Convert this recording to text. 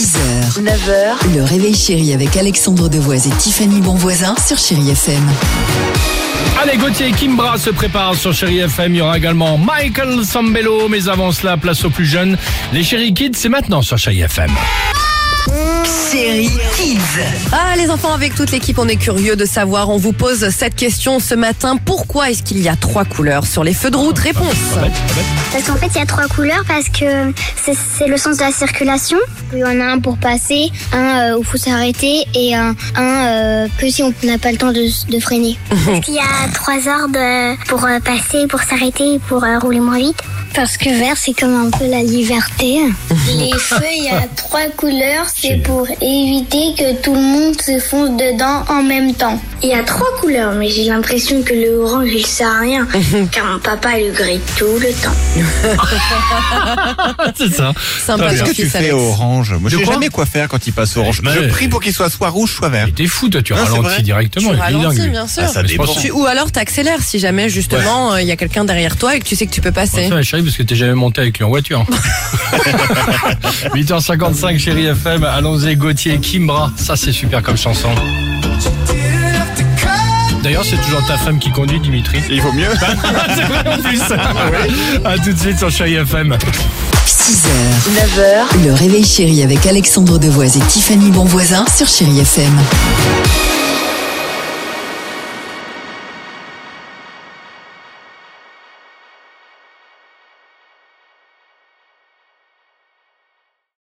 6h, 9h, le réveil chéri avec Alexandre Devoise et Tiffany Bonvoisin sur Chérie FM. Allez, Gauthier et Kimbra se préparent sur Chéri FM. Il y aura également Michael Sambello. Mais avant cela, place aux plus jeunes. Les Chéri Kids, c'est maintenant sur Chéri FM. Chérie Kids. Ah les enfants, avec toute l'équipe, on est curieux de savoir. On vous pose cette question ce matin. Pourquoi est-ce qu'il y a trois couleurs sur les feux de route? Réponse. Pas bête, pas bête. Parce qu'en fait, il y a trois couleurs parce que c'est c'est le sens de la circulation. Il y en a un pour passer, un euh, où il faut s'arrêter et un, un euh, que si on n'a pas le temps de, de freiner. Parce qu'il y a trois ordres pour euh, passer, pour s'arrêter, pour rouler moins vite? Parce que vert, c'est comme un peu la liberté. Les feux, il y a trois couleurs, c'est pour éviter que tout le monde se fonce dedans en même temps. Il y a trois couleurs, mais j'ai l'impression que le orange, il sert à rien. car mon papa le grille tout le temps. c'est ça. Sympa, Qu'est-ce que tu fais Alex. au orange Moi, je sais jamais quoi faire quand il passe orange. Mais- Je prie pour qu'il soit soit rouge, soit vert. T'es fou, toi, tu c'est ralentis directement. Tu ralentis, bien sûr. Ah, ça dépend. ou alors t'accélères si jamais justement euh, il y a quelqu'un derrière toi et que tu sais que tu peux passer. Ça, parce que t'es jamais monté avec lui en voiture. 8h55, chérie FM. Allons-y, Gauthier Kimbra. Ça, c'est super comme chanson. D'ailleurs, c'est toujours ta femme qui conduit, Dimitri. Il vaut mieux. c'est vrai en plus. A tout de suite sur Chérie FM. 6h, 9h, le réveil chéri avec Alexandre Devoise et Tiffany Bonvoisin sur Chérie FM.